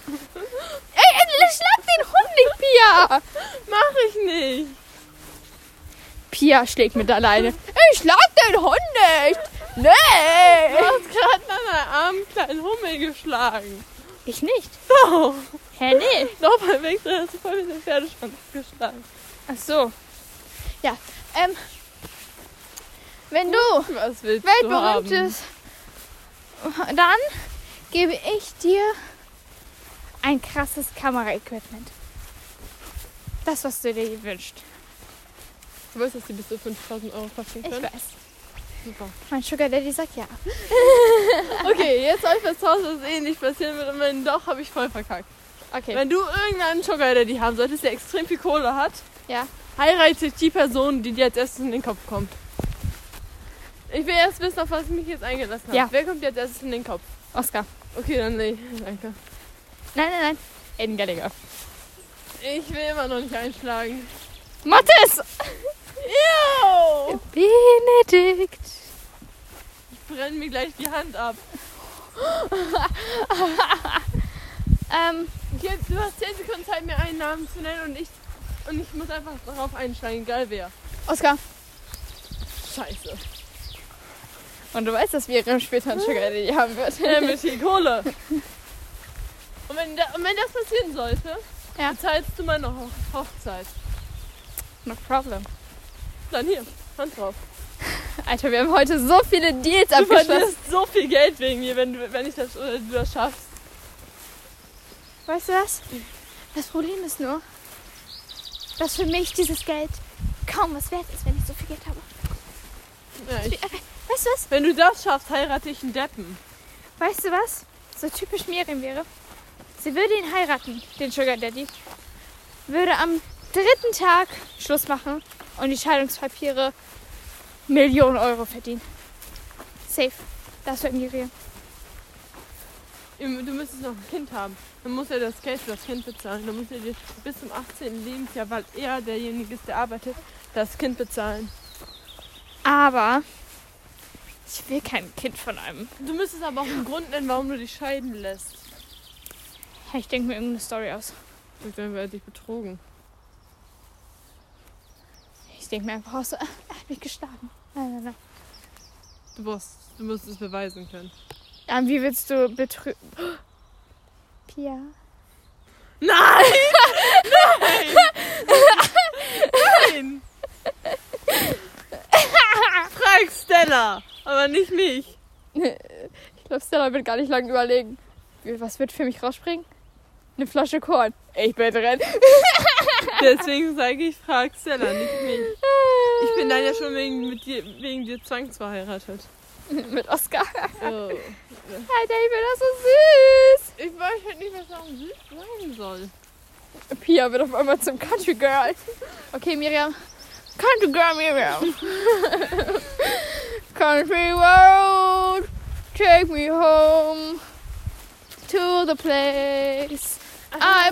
Ey, schlag den Hund nicht, Pia. Mach ich nicht. Pia schlägt mit alleine. Ich schlag den Hund nicht. Du Nee. hast gerade an einer armen kleinen Hummel geschlagen. Ich nicht. Doch. Hä, nee. Doch, beim Wegdrehen hast du voll mit dem Pferdeschwanz geschlagen. Ach so. Ja, ähm. Wenn du Was willst du weltberühmt haben? ist, dann gebe ich dir ein krasses Kameraequipment. Das, was du dir wünschst. Du weißt, dass die bis zu 5000 Euro Ich können? weiß. Super. Mein Sugar Daddy sagt ja. Okay, jetzt soll ich zu Hause was ähnlich passieren wird und wenn doch, habe ich voll verkackt. Okay. Wenn du irgendeinen Sugar Daddy haben solltest, der extrem viel Kohle hat, Ja. heirate die Person, die dir als erstes in den Kopf kommt. Ich will erst wissen, auf was ich mich jetzt eingelassen habe. Ja. Wer kommt als erstes in den Kopf? Oscar. Okay, dann nee, danke. Nein, nein, nein. Aiden Gallagher. Ich will immer noch nicht einschlagen. Mattes! Ew! Benedikt. Ich brenne mir gleich die Hand ab. Ähm, Jetzt, du hast 10 Sekunden Zeit, mir einen Namen zu nennen und ich, und ich muss einfach darauf einschlagen, egal wer. Oscar. Scheiße. Und du weißt, dass wir später einen Sugar Daddy haben wird. Ja, mit viel Kohle. Und wenn, da, und wenn das passieren sollte, Ja. bezahlst du meine Hoch Hochzeit. No problem. Dann hier, Hand drauf. Alter, wir haben heute so viele Deals Du abgeschlossen. verlierst so viel Geld wegen mir, wenn, du, wenn ich das oder du das schaffst. Weißt du was? Das Problem ist nur, dass für mich dieses Geld kaum was wert ist, wenn ich so viel Geld habe. Ja, ich, Weißt du was? wenn du das schaffst, heirate ich einen Deppen. Weißt du was? So typisch Miriam wäre. Sie würde ihn heiraten, den Sugar Daddy. Würde am dritten Tag Schluss machen und die Scheidungspapiere Millionen Euro verdienen. Safe. Das wäre Miriam. Du müsstest noch ein Kind haben. Dann muss er das Geld für das Kind bezahlen. Dann muss er dir bis zum 18. Lebensjahr, weil er derjenige ist, der arbeitet, das Kind bezahlen. Aber ich will kein Kind von einem. Du müsstest aber auch einen Grund nennen, warum du dich scheiden lässt. Ich denke mir irgendeine Story aus. Und dann werde ich betrogen. Ich denke mir einfach aus, er hat mich geschlagen. Nein, nein, nein. Du musst, du musst es beweisen können. Ähm, wie willst du betrügen? Pia. Nein! Nein! Nein! Frag Stella, aber nicht mich. Ich glaube, Stella wird gar nicht lange überlegen. Was wird für mich rausspringen? Eine Flasche Korn. Ich bin drin. Deswegen sage ich, frag Stella, nicht mich. Ich bin dann ja schon wegen, mit dir, wegen dir zwangsverheiratet. Mit Oscar. Oh. Ich bin das so Ich weiß halt nicht, was darum süß sein soll. süß. Pia wird auf einmal zum Country Girl. Okay, Miriam. Country Girl Miriam. Country Road, take me home to the place I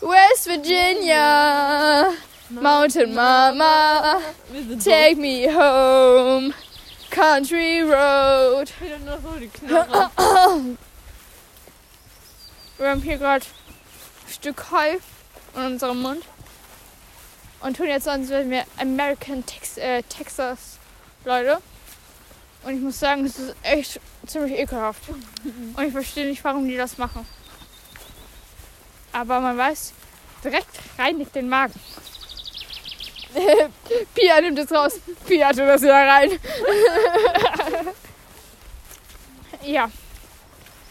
belong. West Virginia, Mountain Mama, take me home. Country Road. doof. Wieder nur so die Knarre. Wir haben hier gerade ein Stück Heu in unserem Mund und tun jetzt so, als wären wir American Tex äh, Texas Leute. Und ich muss sagen, es ist echt ziemlich ekelhaft. Und ich verstehe nicht, warum die das machen. Aber man weiß, direkt reinigt den Magen. Pia nimmt es raus. Pia tut das wieder rein. ja.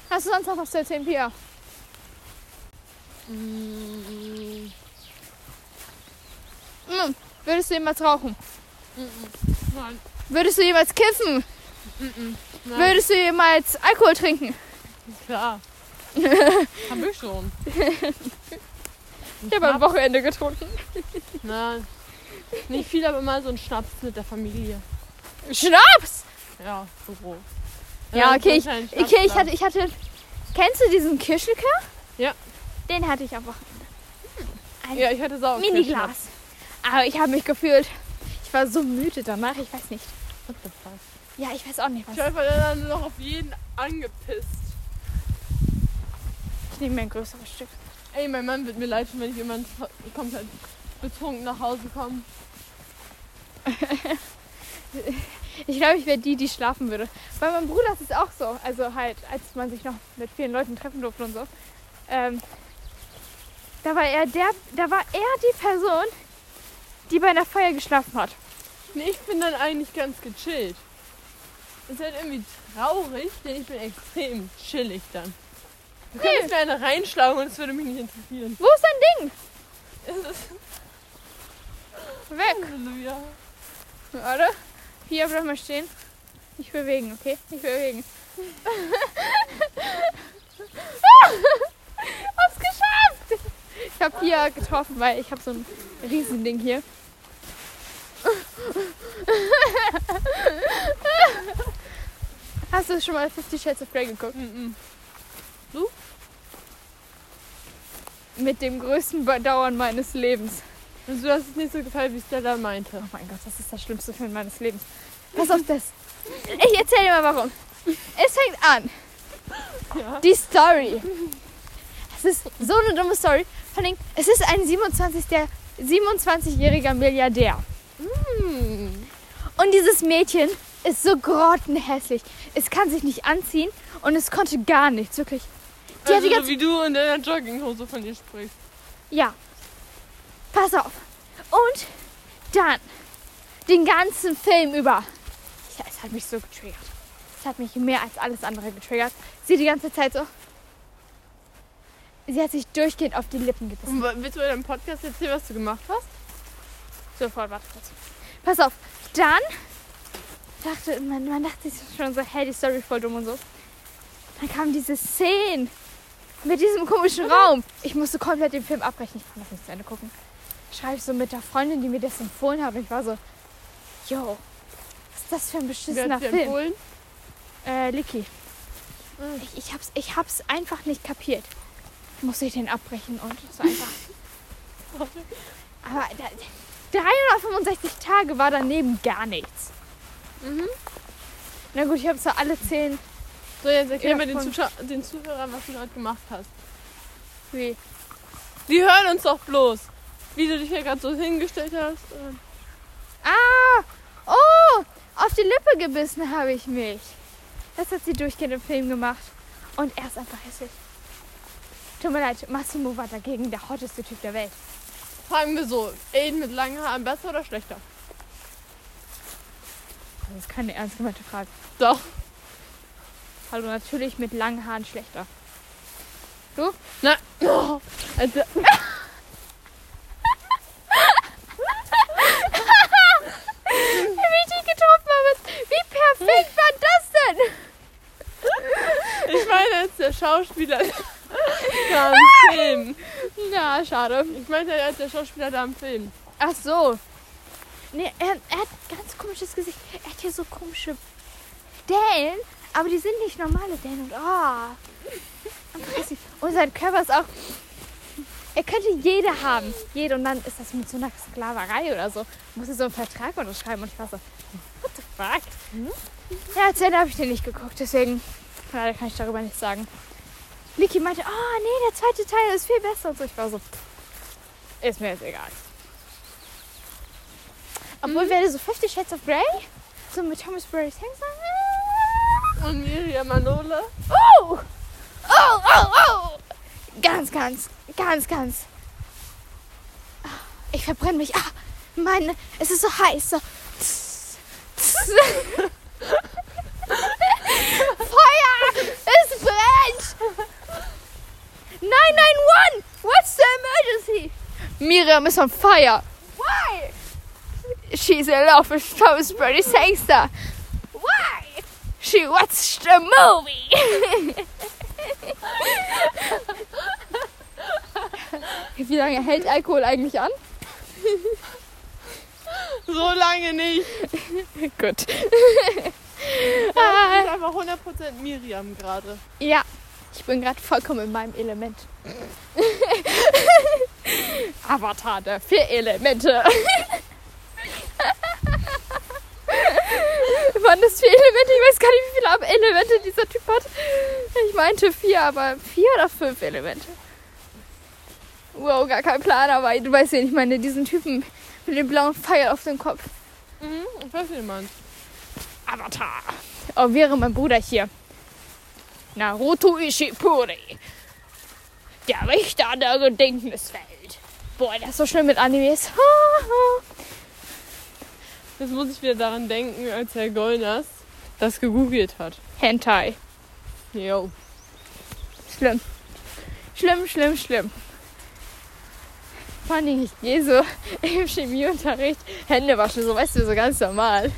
Hast du sonst noch was zu erzählen, Pia? Mm, Hm, würdest du jemals rauchen? Nein. Würdest du jemals kiffen? Nein. Würdest du jemals Alkohol trinken? Klar. Hab ich schon. Ich habe am Wochenende getrunken. Nein. Nicht viel, aber mal so ein Schnaps mit der Familie. Schnaps! Ja, so grob. Ja, okay, ich, okay, ich hatte, ich hatte. Kennst du diesen Kirschlikör? Ja. Den hatte ich am Wochenende. da. Ein Ja, ich hatte Sau. Miniglas. Aber ich habe mich gefühlt. Ich war so müde danach, ich weiß nicht. What the fuck? Ja, ich weiß auch nicht Ich was. habe dann nur noch auf jeden angepisst. Ich nehme mir ein größeres Stück. Ey, mein Mann wird mir leid tun, wenn ich jemand komplett betrunken nach Hause komme. Ich glaube, ich wäre die, die schlafen würde. Bei meinem Bruder ist es auch so. Also halt, als man sich noch mit vielen Leuten treffen durfte und so. Ähm, da war er der, da war er die Person, die bei einer Feier geschlafen hat. Nee, ich bin dann eigentlich ganz gechillt. Ist halt irgendwie traurig, denn ich bin extrem chillig dann. Du Nee. könntest mir eine reinschlagen und es würde mich nicht interessieren. Wo ist dein Ding? Es ist Weg. Halleluja. Warte. Hier bleib mal stehen. Nicht bewegen, okay? Nicht bewegen. Hab's geschafft! Ich habe hier getroffen, weil ich habe so ein Riesending hier. Hast du schon mal Fifty Shades of Grey geguckt? Mhm. Mit dem größten Bedauern meines Lebens. Also du hast es nicht so gefallen, wie Stella meinte. Oh mein Gott, das ist der schlimmste Film meines Lebens. Pass auf das. Ich erzähle dir mal warum. Es fängt an. Ja. Die Story. Es ist so eine dumme Story. Vor allem, es ist ein 27. der 27-jähriger Milliardär. Hm. Und dieses Mädchen ist so grottenhässlich. Es kann sich nicht anziehen und es konnte gar nichts, wirklich. Die Also, ganze wie du in deiner Jogginghose von dir sprichst. Ja. Pass auf. Und dann den ganzen Film über. Ja, es hat mich so getriggert. Es hat mich mehr als alles andere getriggert. Sie die ganze Zeit so. Sie hat sich durchgehend auf die Lippen gebissen. Und willst du in deinem Podcast erzählen, was du gemacht hast? Sofort, warte kurz. Pass auf. Dann dachte man, man dachte sich schon so, hey, die Story voll dumm und so. Dann kam diese Szene mit diesem komischen Raum. Ich musste komplett den Film abbrechen. Ich kann das nicht zu Ende gucken. Schreibe ich so mit der Freundin, die mir das empfohlen hat. Und ich war so, yo, was ist das für ein Wer beschissener Film? empfohlen? Äh, Licky. Mhm. Ich, ich, hab's, ich hab's einfach nicht kapiert. Musste ich den abbrechen und war einfach. Aber da, 365 Tage war daneben gar nichts. Mhm. Na gut, ich habe zwar alle zehn. So, jetzt erklär Ja, mal den. Zuschau den Zuhörern, was du gerade gemacht hast. Wie? Die hören uns doch bloß. Wie du dich hier gerade so hingestellt hast. Ah! Oh! Auf die Lippe gebissen habe ich mich. Das hat sie durchgehend im Film gemacht. Und er ist einfach hässlich. Tut mir leid, Massimo war dagegen der hotteste Typ der Welt. Fragen wir so, Aiden mit langen Haaren besser oder schlechter? Das ist keine ernst gemeinte Frage. Doch. Hallo, natürlich mit langen Haaren schlechter. Na, oh, also, Wie perfekt war das denn? ich meine jetzt der Schauspieler da im Film. Na, schade. Ich meinte als der Schauspieler da im Film. Ach so. Nee, er, er hat ein ganz komisches Gesicht. Er hat hier so komische Dellen, aber die sind nicht normale Dellen. Und, oh. Und sein Körper ist auch. Er könnte jede haben. Jede. Und dann ist das mit so einer Sklaverei oder so. Muss er so einen Vertrag unterschreiben. Und ich war so, what the fuck? Ja, zu Ende habe ich den nicht geguckt. Deswegen leider kann ich darüber nichts sagen. Licky meinte, oh nee, der zweite Teil ist viel besser. Und so. Ich war so, ist mir jetzt egal. Obwohl, wäre so 50 Shades of Grey, so mit Thomas Brady Sangster. Und Miriam Manole. Oh! Oh, oh, oh! Ganz, ganz, ganz, ganz. Ich verbrenne mich. Ah, meine, es ist so heiß. So. Tss, tss. Feuer! Es brennt! 991! What's the emergency? Miriam is on fire. Why? She's in love with Thomas Brody Sangster. Why? She watched a movie. Wie lange hält Alkohol eigentlich an? So lange nicht. Gut. Das ist einfach 100% Miriam gerade. Ja, ich bin gerade vollkommen in meinem Element. Avatar der vier Elemente. Waren das vier Elemente? Ich weiß gar nicht, wie viele Elemente dieser Typ hat. Ich meinte vier, aber vier oder fünf Elemente. Wow, gar kein Plan, aber du weißt, wen ich meine. Diesen Typen mit dem blauen Pfeil auf dem Kopf. Mhm, ich weiß, wie du meinst. Avatar. Oh, wäre mein Bruder hier. Naruto Ishipuri. Der Wächter der Gedächtniswelt. Boah, das ist so schlimm mit Animes. Jetzt muss ich wieder daran denken, als Herr Goldners das gegoogelt hat. Hentai. Jo. Schlimm. Schlimm, schlimm, schlimm. Vor allem, ich gehe so im Chemieunterricht Hände waschen, so weißt du, so ganz normal.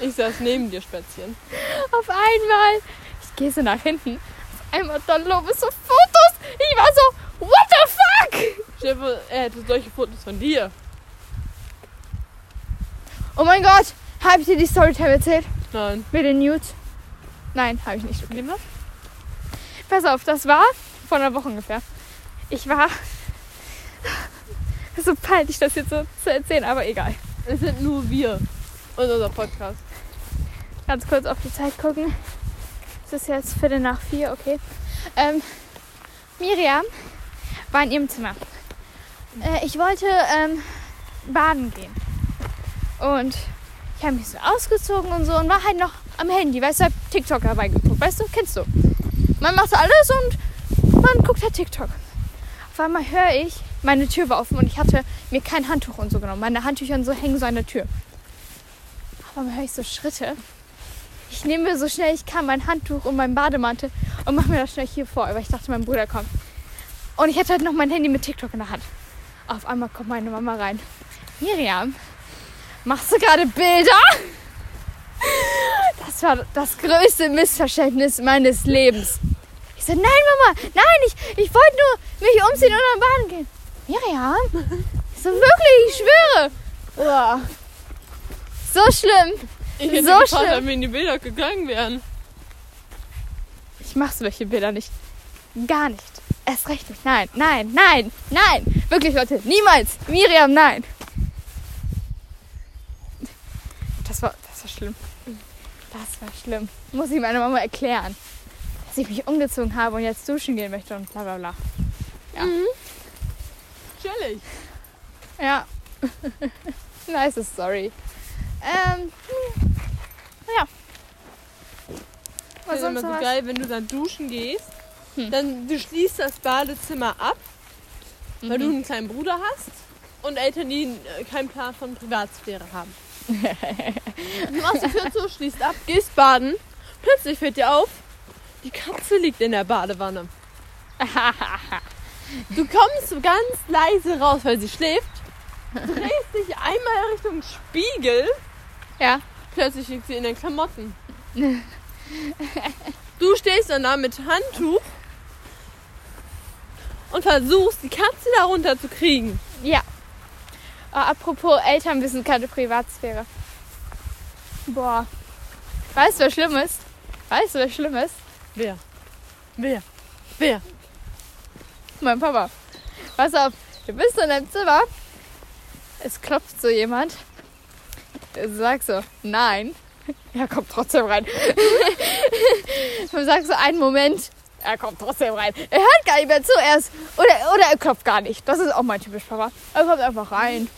Ich saß neben dir Spätzchen. Auf einmal, ich gehe so nach hinten. Auf einmal dann lobe so Fotos. Ich war so, what the fuck? Vor, er hätte solche Fotos von dir. Oh mein Gott, habe ich dir die Storytime erzählt? Nein. Mit den Nudes? Nein, habe ich nicht. Wem das? Pass auf, das war vor einer Woche ungefähr. Ich war. So peinlich, das jetzt so zu erzählen, aber egal. Es sind nur wir und unser Podcast. Ganz kurz auf die Zeit gucken. Es ist jetzt Viertel nach vier, okay. Ähm, Miriam war in ihrem Zimmer. Äh, ich wollte ähm, baden gehen. Und ich habe mich so ausgezogen und so und war halt noch am Handy, weißt du, hab TikTok dabei geguckt, weißt du, kennst du. Man macht alles und man guckt halt TikTok. Auf einmal höre ich, meine Tür war offen und ich hatte mir kein Handtuch und so genommen. Meine Handtücher und so hängen so an der Tür. Auf einmal höre ich so Schritte. Ich nehme mir so schnell ich kann mein Handtuch und meinen Bademantel und mache mir das schnell hier vor, weil ich dachte, mein Bruder kommt. Und ich hatte halt noch mein Handy mit TikTok in der Hand. Auf einmal kommt meine Mama rein. Miriam, machst du gerade Bilder? Das war das größte Missverständnis meines Lebens. Ich so, nein, Mama, nein, ich, ich wollte nur mich umziehen und dann baden gehen. Miriam? Ich so, wirklich, ich schwöre. Boah. So schlimm. Ich hätte So gefragt, schlimm. ob wir in die Bilder gegangen wären. Ich mach solche Bilder nicht. Gar nicht. Erst recht nicht. Nein, nein, nein, nein. Wirklich, Leute, niemals. Miriam, nein. Das war, das war schlimm. Das war schlimm. Muss ich meiner Mama erklären. Dass ich mich umgezogen habe und jetzt duschen gehen möchte und bla bla bla. Ja. Chillig. Ja. nice Story. Ähm, hm. ja. Ich Was finde immer so geil, wenn du dann duschen gehst, Hm. dann du schließt das Badezimmer ab, weil Mhm. du einen kleinen Bruder hast und Eltern, die äh, keinen Plan von Privatsphäre haben. du machst die Tür zu, schließt ab, gehst baden, plötzlich fällt dir auf, die Katze liegt in der Badewanne. Du kommst ganz leise raus, weil sie schläft, drehst dich einmal Richtung Spiegel, ja. plötzlich liegt sie in den Klamotten. Du stehst dann da mit Handtuch und versuchst, die Katze da runter zu kriegen. Ja. Oh, apropos Eltern wissen keine Privatsphäre. Boah. Weißt du, was schlimm ist? Weißt du, was schlimm ist? Wer? Wer? Wer? Mein Papa. Pass auf, du bist in deinem Zimmer. Es klopft so jemand. Sagst so, nein. Er kommt trotzdem rein. Du sagst so, einen Moment. Er kommt trotzdem rein. Er hört gar nicht mehr zu erst. Oder, oder er klopft gar nicht. Das ist auch mein typisch Papa. Er kommt einfach rein.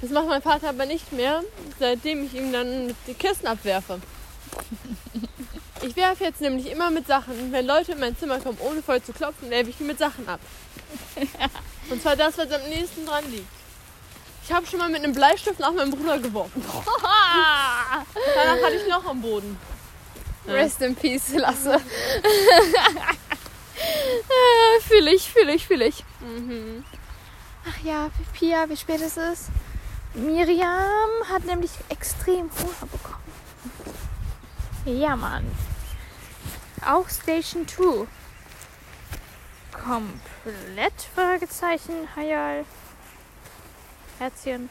Das macht mein Vater aber nicht mehr, seitdem ich ihm dann die Kissen abwerfe. Ich werfe jetzt nämlich immer mit Sachen. Wenn Leute in mein Zimmer kommen, ohne voll zu klopfen, werfe ich die mit Sachen ab. Und zwar das, was am nächsten dran liegt. Ich habe schon mal mit einem Bleistift nach meinem Bruder geworfen. Danach hatte ich noch am Boden. Rest in Peace, Lasse. fühle ich, fühle ich, fühle ich. Mhm. Ach ja, Pia, wie spät es ist. Miriam hat nämlich extrem Hunger bekommen. Ja, Mann. Auch Station 2. Komplett? Fragezeichen. Hayal. Herzchen.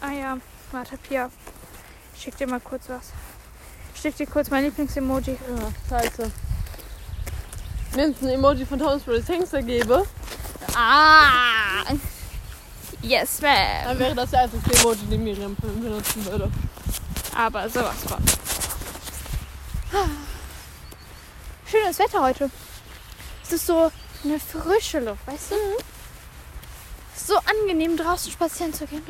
Ah ja, warte, Pia. Ich schick dir mal kurz was. Ich schick dir kurz mein Lieblingsemoji. Ja, scheiße. Wenn es ein Emoji von Thomas Brothers Hengster gäbe, Ah! Yes, dann ma'am. wäre das der einzige Emoji, den Miriam benutzen würde. Aber sowas von. Schönes Wetter heute. Es ist so eine frische Luft, weißt du? So angenehm, draußen spazieren zu gehen.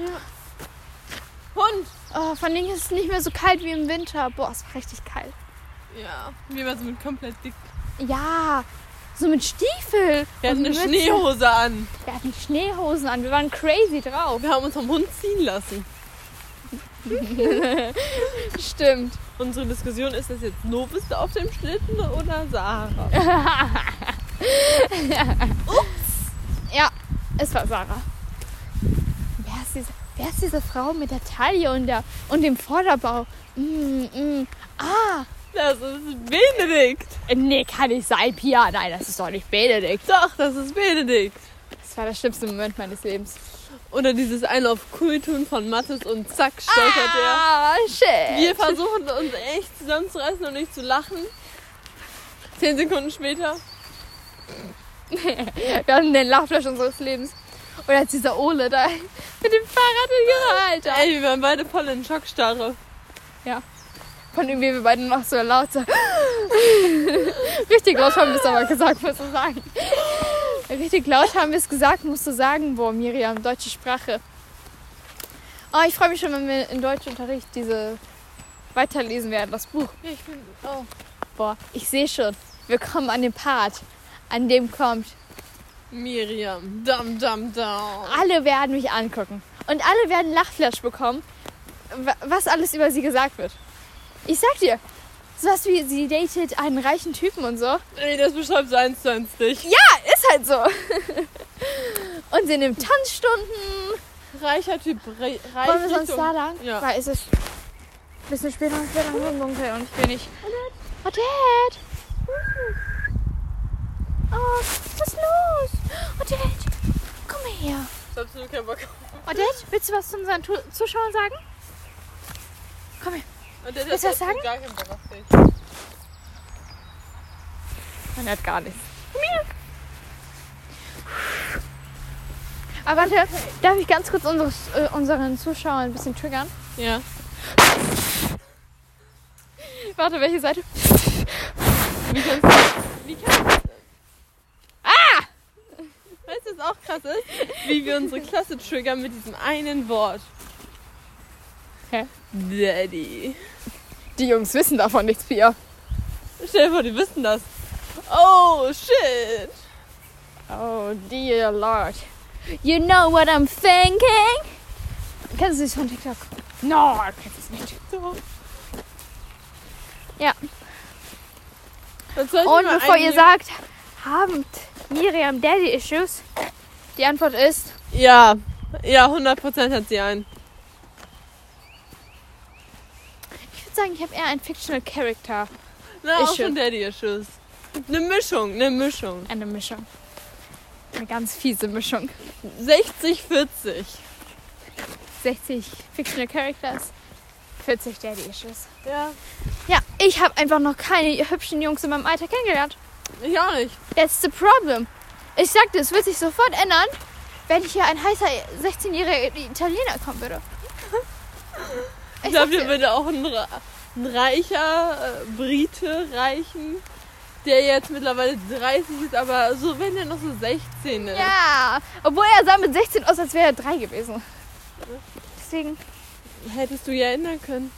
Hund! Oh, vor allem ist es nicht mehr so kalt wie im Winter. Boah, es war richtig kalt. Ja, wir waren so mit komplett dick. Ja, so mit Stiefel. Wir hatten eine Mütze. Schneehose an. Wir hatten Schneehosen an. Wir waren crazy drauf. Wir haben uns vom Hund ziehen lassen. Stimmt. Unsere Diskussion ist das jetzt Novus da auf dem Schlitten oder Sarah? Ja, es war Sarah. Wer ist diese, wer ist diese Frau mit der Taille und, der, und dem Vorderbau? Mm, mm. Ah, Das ist Benedikt. äh, nee, kann nicht sein, Pia. Nein, das ist doch nicht Benedikt. Doch, das ist Benedikt. Das war der schlimmste Moment meines Lebens. Oder dieses ein auf cool tun von Mattes und zack stolpert er. Ah, shit. Wir versuchen uns echt zusammenzureißen und nicht zu lachen. Zehn Sekunden später. Wir hatten den Lachflash unseres Lebens. Und als dieser Ole da mit dem Fahrrad in ihrer Alter. Ey, wir waren beide voll in Schockstarre. Von dem wir beide noch so laut so. Richtig laut haben wir es aber gesagt, musst du sagen. Richtig laut haben wir es gesagt, musst du sagen. Boah, Miriam, deutsche Sprache. Oh, ich freue mich schon, wenn wir in Deutschunterricht diese weiterlesen werden, das Buch. Ja, ich bin. Oh. Boah, ich sehe schon. Wir kommen an den Part, an dem kommt. Miriam. Dam, dam, dam. Alle werden mich angucken. Und alle werden Lachflash bekommen, wa- was alles über sie gesagt wird. Ich sag dir, sowas wie sie datet einen reichen Typen und so. Ey, das beschreibt eins zu eins dich. Ja, ist halt so. Und sie nimmt Tanzstunden. Reicher Typ. Re reich Wollen wir sonst da lang? Ja. Weil es ist ein bisschen später und später im Dunkel und ich will nicht. Oh, Dad. Oh, was ist los? Oh, Dad. Komm mal her. Ich hab absolut keinen Bock. Oh, Dad, willst du was zu unseren Tu- Zuschauern sagen? Komm her. Der, Willst du was sagen? Gar keinen Bock auf dich. Man hat gar nichts. Komm her. Aber warte, darf ich ganz kurz unsere, äh, unseren Zuschauern ein bisschen triggern? Ja. Warte, welche Seite? Wie kannst du. Wie kannst du. Ah! Weißt du, was auch krass ist? Wie wir unsere Klasse triggern mit diesem einen Wort. Hä? Daddy. Die Jungs wissen davon nichts, Pia. Stell dir vor, die wissen das. Oh, shit. Oh dear Lord. You know what I'm thinking? Kennst du das von TikTok? No, kennst es nicht. So. Ja. Und bevor ihr sagt, haben Miriam Daddy Issues? Die Antwort ist, Ja. Ja, 100% hat sie einen. ich würde sagen, ich habe eher einen Fictional Character. Na, auch Ist schon. schon Daddy-Issues. Eine Mischung, eine Mischung. Eine Mischung. Eine ganz fiese Mischung. 60, 40. 60 Fictional Characters, 40 Daddy Issues. Ja. Ja, ich habe einfach noch keine hübschen Jungs in meinem Alter kennengelernt. Ich auch nicht. That's the problem. Ich sagte, es wird sich sofort ändern, wenn hier ein heißer 16-jähriger Italiener kommen würde. Ich glaube, hier würde auch ein, ein reicher äh, Brite reichen, der jetzt mittlerweile 30 ist, aber so, wenn er noch so 16 ist. Ja, obwohl er sah mit 16 aus, als wäre er drei gewesen. Deswegen, Hättest du ja ändern können.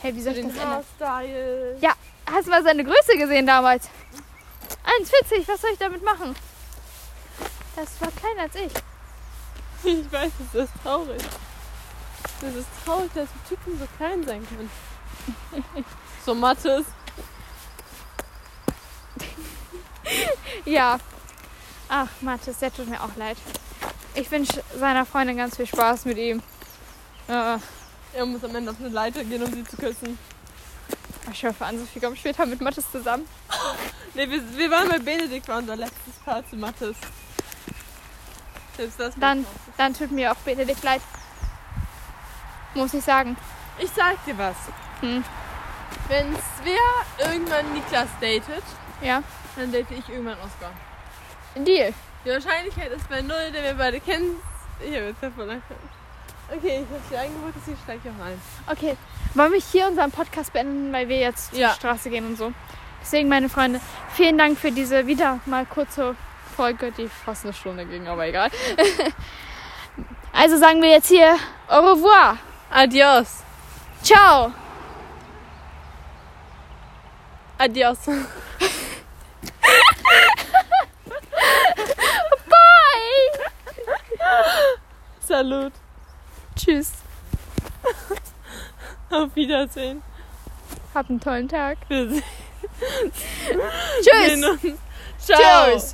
hey, wie soll ich das ändern? Haarstyle. Ja, hast du mal seine Größe gesehen damals? 1,40, was soll ich damit machen? Das war kleiner als ich. Ich weiß, es ist traurig. Es ist traurig, dass Typen so klein sein können. so Mattes. Ja. Ach, Mathis, der tut mir auch leid. Ich wünsche seiner Freundin ganz viel Spaß mit ihm. Äh, Er muss am Ende auf eine Leiter gehen, um sie zu küssen. Ich hoffe an, Sophie kommt später mit Mathis zusammen. Ne, wir, wir waren bei Benedikt, war unser letztes Paar zu Mattes. Selbst das Dann, dann tut mir auch Benedikt leid. Muss ich sagen. Ich sag dir was. Hm. Wenn Svea irgendwann Niklas datet, Ja, dann date ich irgendwann Oscar. Deal. Die Wahrscheinlichkeit ist bei null, denn wir beide kennen. Ich habe jetzt davon Okay, ich habe sie eingeholt, sie steigt auch ein. Okay, wollen wir hier unseren Podcast beenden, weil wir jetzt ja. zur Straße gehen und so. Deswegen, meine Freunde, vielen Dank für diese wieder mal kurze Folge, die fast eine Stunde ging, aber egal. also sagen wir jetzt hier au revoir. Adios. Ciao. Adios. Bye. Salut. Tschüss. Auf Wiedersehen. Habt einen tollen Tag. Wir Tschüss. Ciao. Tschüss.